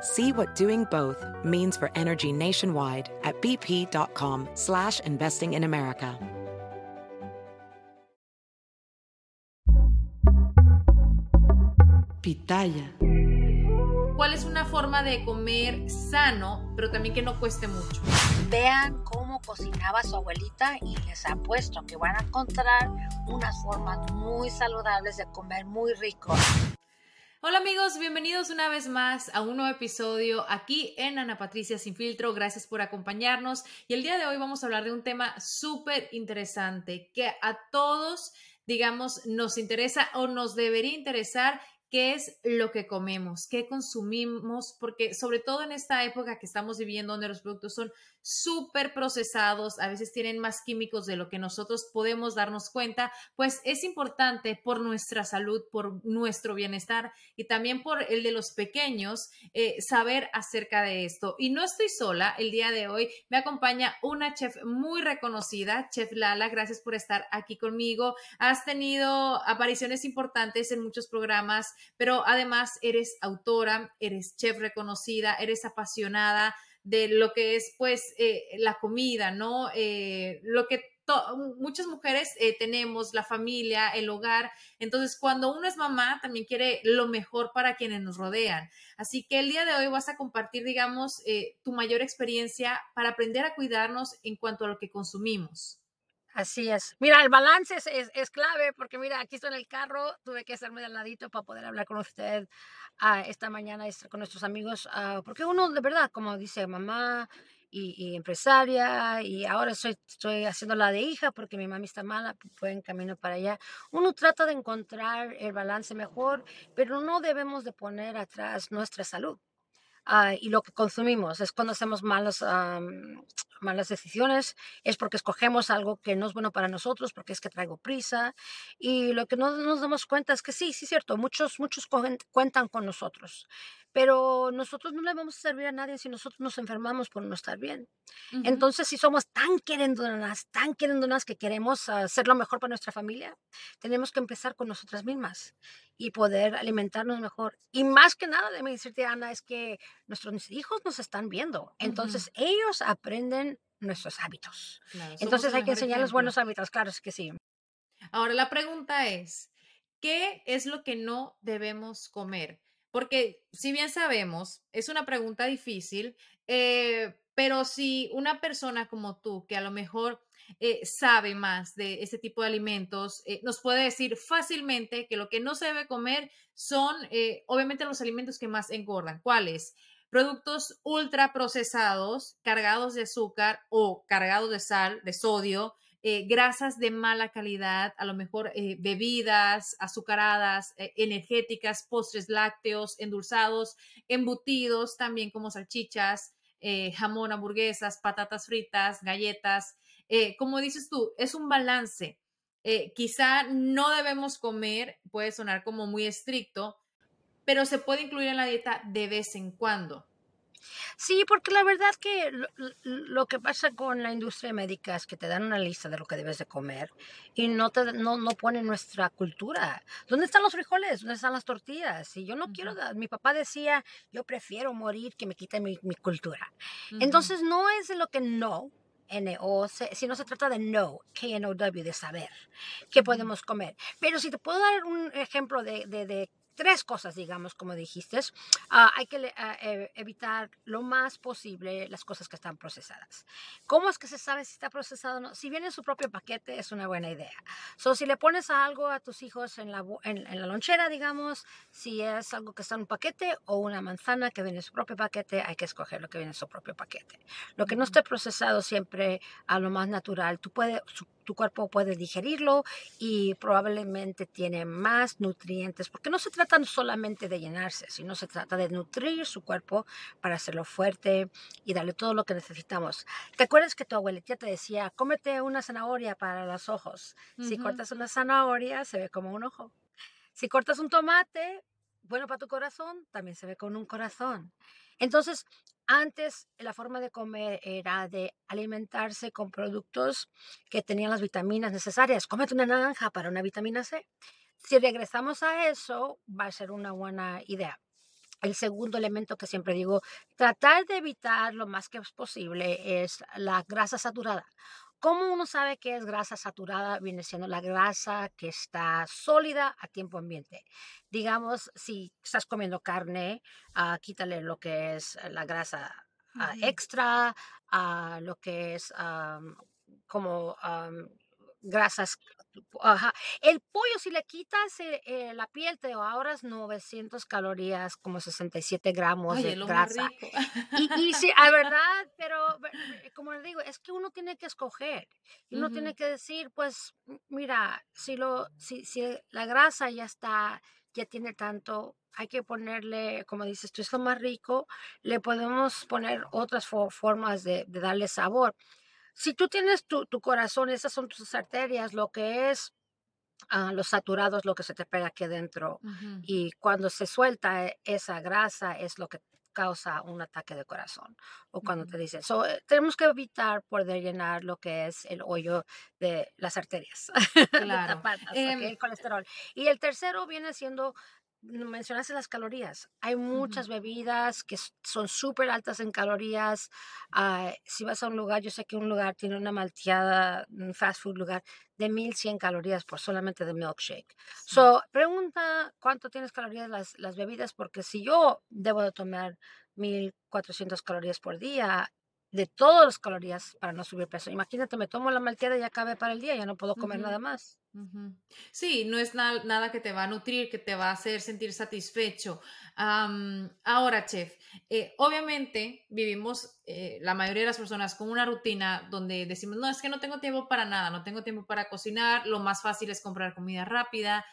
See what doing both means for energy nationwide at bp.com slash investing in America. Pitaya. ¿Cuál es una forma de comer sano, pero también que no cueste mucho? Vean cómo cocinaba su abuelita y les apuesto que van a encontrar unas formas muy saludables de comer muy rico. Hola amigos, bienvenidos una vez más a un nuevo episodio aquí en Ana Patricia Sin Filtro. Gracias por acompañarnos y el día de hoy vamos a hablar de un tema súper interesante que a todos, digamos, nos interesa o nos debería interesar qué es lo que comemos, qué consumimos, porque sobre todo en esta época que estamos viviendo donde los productos son súper procesados, a veces tienen más químicos de lo que nosotros podemos darnos cuenta, pues es importante por nuestra salud, por nuestro bienestar y también por el de los pequeños eh, saber acerca de esto. Y no estoy sola, el día de hoy me acompaña una chef muy reconocida, Chef Lala, gracias por estar aquí conmigo. Has tenido apariciones importantes en muchos programas, pero además eres autora, eres chef reconocida, eres apasionada de lo que es pues eh, la comida, ¿no? Eh, lo que muchas mujeres eh, tenemos, la familia, el hogar. Entonces, cuando uno es mamá, también quiere lo mejor para quienes nos rodean. Así que el día de hoy vas a compartir, digamos, tu mayor experiencia para aprender a cuidarnos en cuanto a lo que consumimos. Así es. Mira, el balance es, clave porque mira, aquí estoy en el carro, tuve que hacerme de ladito para poder hablar con usted uh, esta mañana con nuestros amigos, uh, porque uno de verdad, como dice mamá y, empresaria, y ahora estoy, haciendo la de hija porque mi mami está mala, fue en camino para allá. Uno trata de encontrar el balance mejor, pero no debemos de poner atrás nuestra salud. Uh, y lo que consumimos es cuando hacemos malos, malas decisiones, es porque escogemos algo que no es bueno para nosotros, porque es que traigo prisa. Y lo que no nos damos cuenta es que sí, sí es cierto, muchos, muchos cuentan con nosotros, pero nosotros no le vamos a servir a nadie si nosotros nos enfermamos por no estar bien. Entonces, si somos tan querendonas, tan querendonas que queremos hacer lo mejor para nuestra familia, tenemos que empezar con nosotras mismas y poder alimentarnos mejor. Y más que nada, déjame decirte, Ana, es que nuestros hijos nos están viendo. Entonces, ellos aprenden nuestros hábitos. Entonces, hay que enseñarles buenos hábitos, claro, es que sí. Ahora, la pregunta es, ¿qué es lo que no debemos comer? Porque si bien sabemos, es una pregunta difícil, eh, pero si una persona como tú, que a lo mejor eh, sabe más de este tipo de alimentos, eh, nos puede decir fácilmente que lo que no se debe comer son obviamente los alimentos que más engordan. ¿Cuáles? Productos ultra procesados, cargados de azúcar o cargados de sal, de sodio, eh, grasas de mala calidad, a lo mejor eh, bebidas azucaradas, eh, energéticas, postres lácteos, endulzados, embutidos también como salchichas, jamón, hamburguesas, patatas fritas, galletas. como dices tú, es un balance. quizá no debemos comer, puede sonar como muy estricto, pero se puede incluir en la dieta de vez en cuando. Sí, porque la verdad que lo, que pasa con la industria médica es que te dan una lista de lo que debes de comer y no te no, no ponen nuestra cultura. ¿Dónde están los frijoles? ¿Dónde están las tortillas? Y yo no quiero, mi papá decía, yo prefiero morir que me quite mi, cultura. Entonces no es de lo que no, N-O, sino se trata de no, K-N-O-W, de saber qué podemos comer. Pero si te puedo dar un ejemplo de, de tres cosas, digamos, como dijiste. Ah, hay que e, evitar lo más posible las cosas que están procesadas. ¿Cómo es que se sabe si está procesado o no? Si viene en su propio paquete, es una buena idea. So, si le pones algo a tus hijos en la, en, la lonchera, digamos, si es algo que está en un paquete o una manzana que viene en su propio paquete, hay que escoger lo que viene en su propio paquete. Lo que no esté procesado siempre a lo más natural, tú puedes, tu cuerpo puede digerirlo y probablemente tiene más nutrientes, porque no se trata solamente de llenarse, sino se trata de nutrir su cuerpo para hacerlo fuerte y darle todo lo que necesitamos. ¿Te acuerdas que tu abuelita te decía, cómete una zanahoria para los ojos? Si cortas una zanahoria, se ve como un ojo. Si cortas un tomate, bueno para tu corazón, también se ve con un corazón. Entonces, antes la forma de comer era de alimentarse con productos que tenían las vitaminas necesarias. Cómete una naranja para una vitamina C. Si regresamos a eso, va a ser una buena idea. El segundo elemento que siempre digo, tratar de evitar lo más que es posible es la grasa saturada. ¿Cómo uno sabe que es grasa saturada? Viene siendo la grasa que está sólida a tiempo ambiente. Digamos, si estás comiendo carne, uh, quítale lo que es la grasa uh, extra, uh, lo que es como grasas Ajá. El pollo, si le quitas eh, eh, la piel, te ahorras 900 calorías, como 67 gramos de grasa. Y, sí, a verdad, pero como le digo, es que uno tiene que escoger. Y uno tiene que decir, pues, mira, si, lo, si, si la grasa ya está, ya tiene tanto, hay que ponerle, como dices tú, esto más rico, le podemos poner otras formas de, de darle sabor si tú tienes tu, corazón, esas son tus arterias, lo que es ah, los saturados, lo que se te pega aquí adentro. Y cuando se suelta eh, esa grasa es lo que causa un ataque de corazón. O cuando te dicen, so, eh, tenemos que evitar poder llenar lo que es el hoyo de las arterias, claro. Em el colesterol. Y el tercero viene siendo mencionaste las calorías. Hay muchas bebidas que son súper altas en calorías. Ah, si vas a un lugar, yo sé que un lugar tiene una malteada, un fast food lugar, de 1100 calorías por solamente de milkshake. So, pregunta cuánto tienes calorías las, las bebidas, porque si yo debo de tomar 1400 calorías por día, de todas las calorías para no subir peso. Imagínate, me tomo la malteada y ya cabe para el día, ya no puedo comer nada más. Sí, no es nada que te va a nutrir, que te va a hacer sentir satisfecho. ahora, chef, eh, obviamente vivimos eh, la mayoría de las personas con una rutina donde decimos, no, es que no tengo tiempo para nada, no tengo tiempo para cocinar, lo más fácil es comprar comida rápida,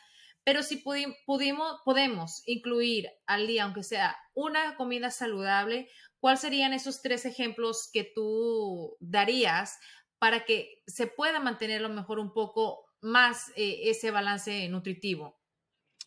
pero si pudimos, podemos incluir al día, aunque sea una comida saludable, ¿cuáles serían esos tres ejemplos que tú darías para que se pueda mantener a lo mejor un poco más eh, ese balance nutritivo?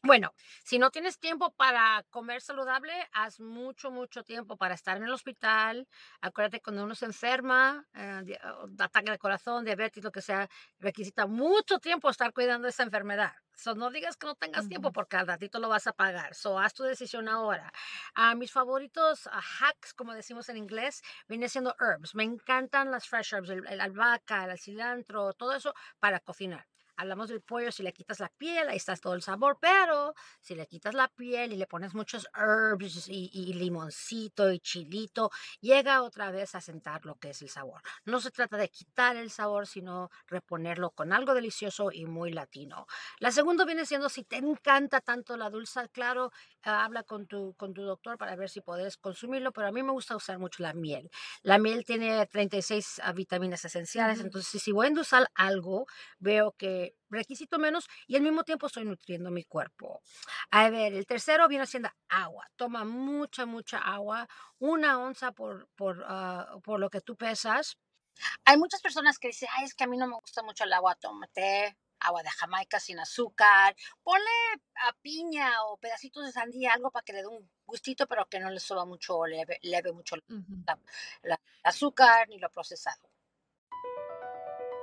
Bueno, si no tienes tiempo para comer saludable, haz mucho, mucho tiempo para estar en el hospital. Acuérdate, cuando uno se enferma, eh, ataque de corazón, diabetes, lo que sea, requisita mucho tiempo estar cuidando esa enfermedad. So, no digas que no tengas tiempo porque al ratito lo vas a pagar. So, haz tu decisión ahora. A mis favoritos hacks, como decimos en inglés, viene siendo herbs. Me encantan las fresh herbs, el albahaca, el cilantro, todo eso para cocinar hablamos del pollo, si le quitas la piel, ahí está todo el sabor, pero si le quitas la piel y le pones muchos herbs y, limoncito y chilito, llega otra vez a sentar lo que es el sabor. No se trata de quitar el sabor, sino reponerlo con algo delicioso y muy latino. La segunda viene siendo si te encanta tanto la dulce, claro, ah, habla con tu, con tu doctor para ver si puedes consumirlo, pero a mí me gusta usar mucho la miel. La miel tiene 36 ah, vitaminas esenciales, entonces si voy a endulzar algo, veo que requisito menos y al mismo tiempo estoy nutriendo mi cuerpo. A ver, el tercero viene siendo agua. Toma mucha, mucha agua, una onza por, por, ah, por lo que tú pesas. Hay muchas personas que dicen, ay, es que a mí no me gusta mucho el agua, tómate agua de Jamaica sin azúcar, ponle a piña o pedacitos de sandía, algo para que le dé un gustito, pero que no le suba mucho o leve, leve mucho el azúcar ni lo procesado.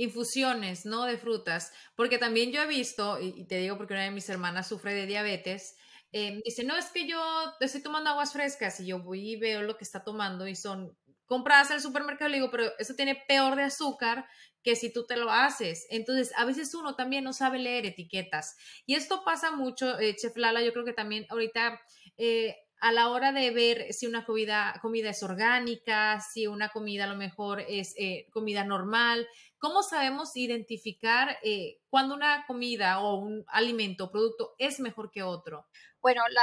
infusiones, ¿no? De frutas, porque también yo he visto, y te digo porque una de mis hermanas sufre de diabetes, eh, dice, no, es que yo estoy tomando aguas frescas y yo voy y veo lo que está tomando y son compradas en el supermercado, le digo, pero eso tiene peor de azúcar que si tú te lo haces. Entonces, a veces uno también no sabe leer etiquetas. Y esto pasa mucho, eh, Chef Lala, yo creo que también ahorita... Eh, a la hora de ver si una comida, comida es orgánica, si una comida a lo mejor es comida normal, ¿Cómo sabemos identificar eh, cuando una comida o un alimento o producto es mejor que otro? Bueno, la,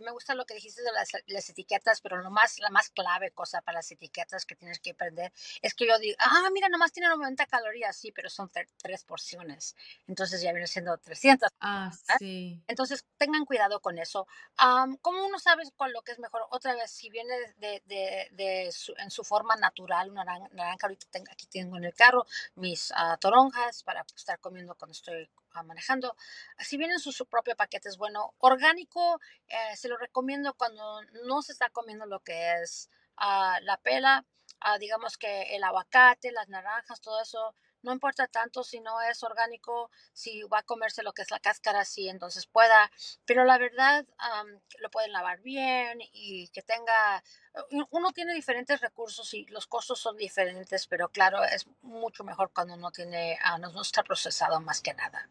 me gusta lo que dijiste de las, las, etiquetas, pero lo más, la más clave cosa para las etiquetas que tienes que aprender es que yo digo, ah, mira, nomás tiene 90 calorías, sí, pero son tres porciones. Entonces ya viene siendo 300. Ah, sí. Entonces tengan cuidado con eso. Um, ¿Cómo uno sabe cuál lo que es mejor? Otra vez, si viene de, de, de su, en su forma natural, una naranja, ahorita tengo, aquí tengo en el carro mis uh, toronjas para estar comiendo cuando estoy manejando. Si vienen su, su propio paquete es bueno. Orgánico, eh, se lo recomiendo cuando no se está comiendo lo que es ah, la pela, ah, digamos que el aguacate, las naranjas, todo eso. No importa tanto si no es orgánico, si va a comerse lo que es la cáscara, sí, entonces pueda. Pero la verdad, lo pueden lavar bien y que tenga uno tiene diferentes recursos y los costos son diferentes, pero claro, es mucho mejor cuando no tiene, ah, no, está procesado más que nada.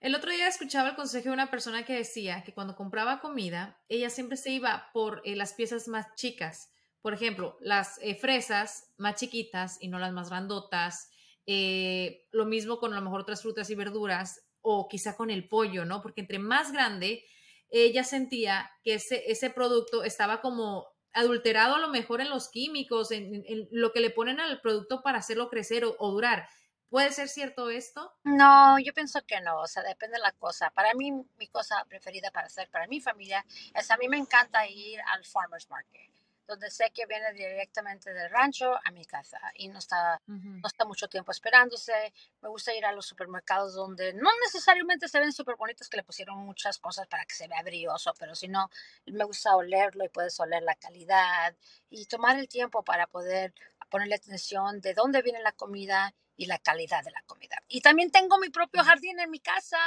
El otro día escuchaba el consejo de una persona que decía que cuando compraba comida, ella siempre se iba por eh, las piezas más chicas. Por ejemplo, las eh, fresas más chiquitas y no las más grandotas. Eh, lo mismo con a lo mejor otras frutas y verduras o quizá con el pollo, ¿no? Porque entre más grande, ella sentía que ese, ese producto estaba como adulterado a lo mejor en los químicos, en, lo que le ponen al producto para hacerlo crecer o durar. ¿Puede ser cierto esto? No, yo pienso que no, o sea, depende de la cosa. Para mí, mi cosa preferida para hacer para mi familia es a mí me encanta ir al farmer's market, donde sé que viene directamente del rancho a mi casa y no está, no está mucho tiempo esperándose. Me gusta ir a los supermercados donde no necesariamente se ven súper bonitos, que le pusieron muchas cosas para que se vea brilloso, pero si no, me gusta olerlo y puedes oler la calidad y tomar el tiempo para poder ponerle atención de dónde viene la comida y la calidad de la comida. Y también tengo mi propio jardín en mi casa.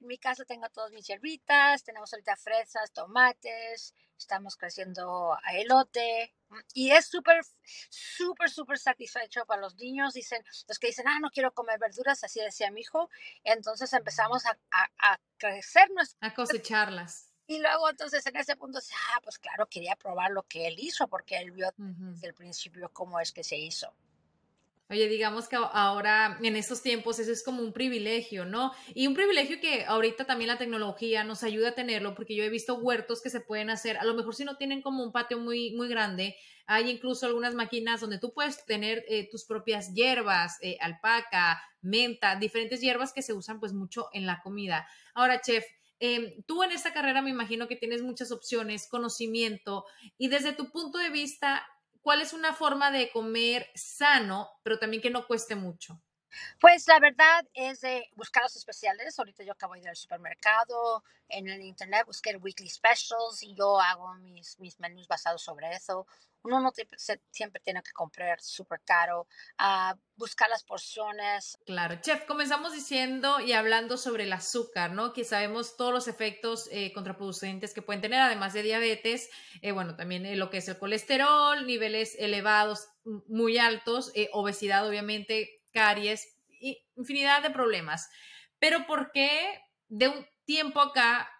En mi casa tengo todas mis hierbitas, tenemos ahorita fresas, tomates, estamos creciendo elote. Y es súper, súper, súper satisfecho para los niños. Dicen, los que dicen, ah, no quiero comer verduras, así decía mi hijo. Entonces empezamos a, a, a crecer A cosecharlas. Y luego entonces en ese punto, ah, pues claro, quería probar lo que él hizo porque él vio desde el principio cómo es que se hizo. Oye, digamos que ahora en estos tiempos eso es como un privilegio, ¿no? Y un privilegio que ahorita también la tecnología nos ayuda a tenerlo, porque yo he visto huertos que se pueden hacer, a lo mejor si no tienen como un patio muy, muy grande, hay incluso algunas máquinas donde tú puedes tener eh, tus propias hierbas, eh, alpaca, menta, diferentes hierbas que se usan pues mucho en la comida. Ahora, chef, em, tú en esta carrera me imagino que tienes muchas opciones, conocimiento, y desde tu punto de vista, ¿cuál es una forma de comer sano, pero también que no cueste mucho? Pues la verdad es de buscar los especiales. Ahorita yo acabo de ir al supermercado, en el internet busqué weekly specials y yo hago mis, menús basados sobre eso uno no siempre tiene que comprar súper caro, a buscar las porciones. Claro, chef, comenzamos diciendo y hablando sobre el azúcar, ¿no? Que sabemos todos los efectos eh, contraproducentes que pueden tener, además de diabetes, eh, bueno, también eh, lo que es el colesterol, niveles elevados, muy altos, obesidad, obviamente, caries, infinidad de problemas. Pero ¿por qué de un tiempo acá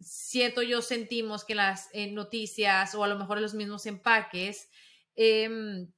siento yo, sentimos que las eh, noticias o a lo mejor los mismos empaques, em,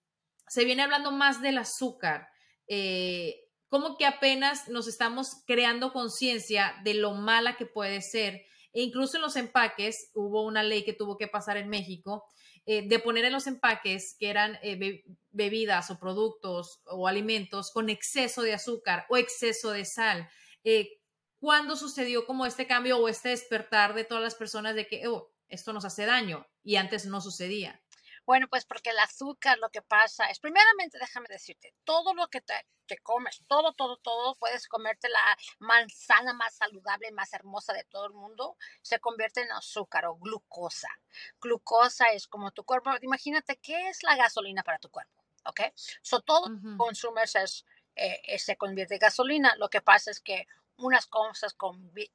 se viene hablando más del azúcar. Eh, como que apenas nos estamos creando conciencia de lo mala que puede ser. E incluso en los empaques hubo una ley que tuvo que pasar en México eh, de poner en los empaques que eran eh, bebidas o productos o alimentos con exceso de azúcar o exceso de sal. Eh, ¿Cuándo sucedió como este cambio o este despertar de todas las personas de que oh, esto nos hace daño y antes no sucedía? Bueno, pues porque el azúcar lo que pasa es, primeramente déjame decirte, todo lo que te, comes, todo, todo, todo, puedes comerte la manzana más saludable, más hermosa de todo el mundo, se convierte en azúcar o glucosa. Glucosa es como tu cuerpo, imagínate qué es la gasolina para tu cuerpo, ¿ok? So todo uh consumes es, eh, se convierte en gasolina. Lo que pasa es que unas cosas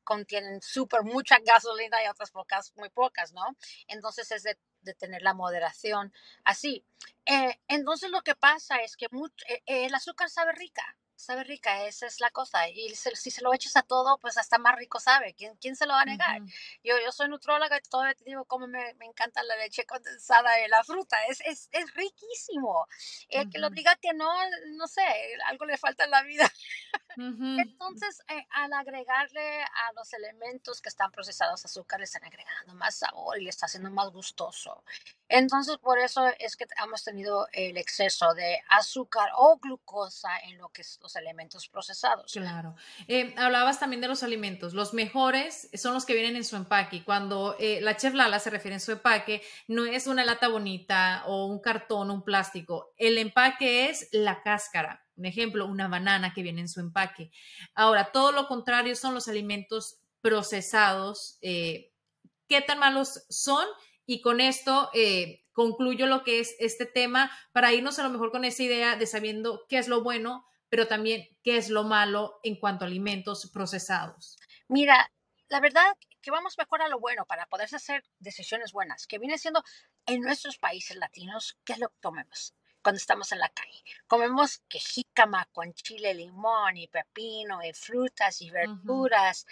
contienen súper mucha gasolina y otras pocas, muy pocas, ¿no? Entonces es de de tener la moderación así. Eh, entonces lo que pasa es que eh, el azúcar sabe rica, sabe rica, esa es la cosa. Y si se lo echas a todo, pues hasta más rico sabe. ¿Quién, quién se lo va a negar? yo, yo soy nutróloga y todavía te digo cómo me, me encanta la leche condensada y la fruta. Es, es, es riquísimo. El que lo diga que no, no sé, algo le falta en la vida. Entonces, eh, al agregarle a los elementos que están procesados azúcar, le están agregando más sabor y le está haciendo más gustoso. Entonces, por eso es que hemos tenido el exceso de azúcar o glucosa en lo que es los alimentos procesados. Claro. Eh, hablabas también de los alimentos. Los mejores son los que vienen en su empaque. Cuando eh, la chef Lala se refiere en su empaque, no es una lata bonita o un cartón, un plástico. El empaque es la cáscara. Un ejemplo, una banana que viene en su empaque. Ahora, todo lo contrario son los alimentos procesados. Eh, ¿Qué tan malos son? Y con esto eh, concluyo lo que es este tema para irnos a lo mejor con esa idea de sabiendo qué es lo bueno, pero también qué es lo malo en cuanto a alimentos procesados. Mira, la verdad que vamos mejor a lo bueno para poder hacer decisiones buenas, que viene siendo en nuestros países latinos, ¿qué es lo que comemos? Cuando estamos en la calle. Comemos que con chile, limón y pepino y frutas y verduras.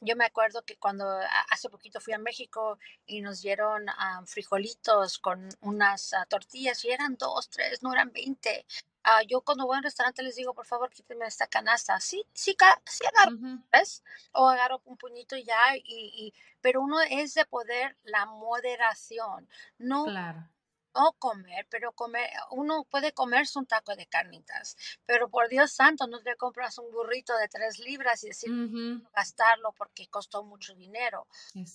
yo me acuerdo que cuando hace poquito fui a México y nos dieron frijolitos con unas ah, tortillas y eran dos, tres, no eran veinte. Ah, yo cuando voy a un restaurante les digo, por favor, quíteme esta canasta. Sí, sí, sí agarro, ¿ves? O agarro un puñito ya, y, y, pero uno es de poder la moderación. No claro no comer, pero comer, uno puede comerse un taco de carnitas, pero por Dios santo, no te compras un burrito de tres libras y decir gastarlo porque costó mucho dinero.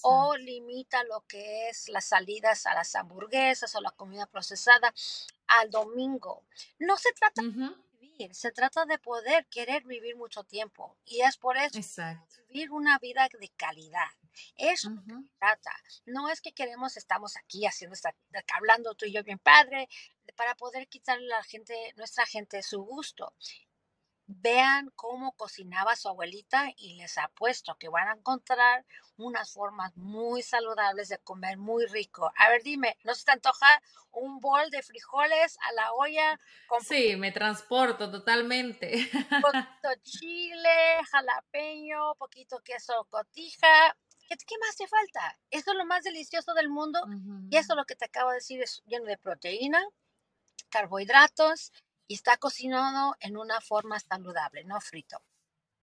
O limita lo que es las salidas a las hamburguesas o la comida procesada al domingo. No se trata de vivir, se trata de poder querer vivir mucho tiempo y es por eso vivir una vida de calidad. Eso trata. No es que queremos, estamos aquí haciendo, hablando tú y yo bien padre, para poder quitarle a la gente, nuestra gente su gusto. Vean cómo cocinaba su abuelita y les apuesto que van a encontrar unas formas muy saludables de comer muy rico. A ver, dime, ¿no se te antoja un bol de frijoles a la olla? Con sí, me transporto totalmente. Un poquito chile, jalapeño, poquito queso cotija, ¿Qué, más te falta? Eso es lo más delicioso del mundo y eso lo que te acabo de decir es lleno de proteína, carbohidratos y está cocinado en una forma saludable, no frito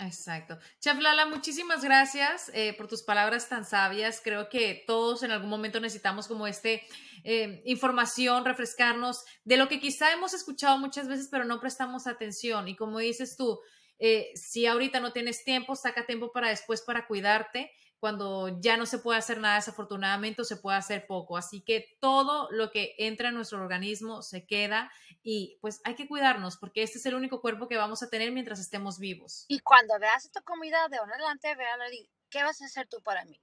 Exacto. Chef Lala, muchísimas gracias eh, por tus palabras tan sabias. Creo que todos en algún momento necesitamos como este eh, información, refrescarnos de lo que quizá hemos escuchado muchas veces, pero no prestamos atención. Y como dices tú, eh, si ahorita no tienes tiempo, saca tiempo para después para cuidarte cuando ya no se puede hacer nada desafortunadamente o se puede hacer poco. Así que todo lo que entra en nuestro organismo se queda y pues hay que cuidarnos porque este es el único cuerpo que vamos a tener mientras estemos vivos. Y cuando veas esta comida de ahora adelante, véala y ¿qué vas a hacer tú para mí?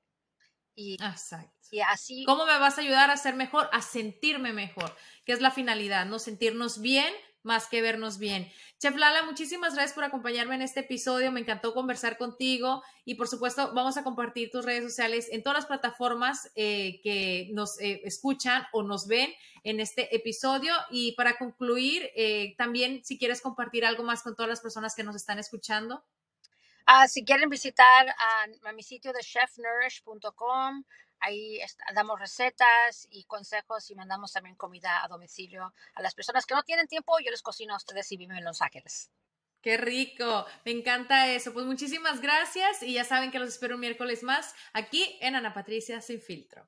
Y, Exacto. y así. ¿Cómo me vas a ayudar a ser mejor? A sentirme mejor, que es la finalidad, ¿no? Sentirnos bien más que vernos bien. Chef Lala, muchísimas gracias por acompañarme en este episodio. Me encantó conversar contigo y por supuesto vamos a compartir tus redes sociales en todas las plataformas eh, que nos eh, escuchan o nos ven en este episodio. Y para concluir, eh, también si quieres compartir algo más con todas las personas que nos están escuchando. Ah, si quieren visitar a, mi sitio de chefnourish.com, ahí damos recetas y consejos y mandamos también comida a domicilio a las personas que no tienen tiempo. Yo les cocino a ustedes si viven en Los Ángeles. Qué rico, me encanta eso. Pues muchísimas gracias y ya saben que los espero un miércoles más aquí en Ana Patricia Sin Filtro.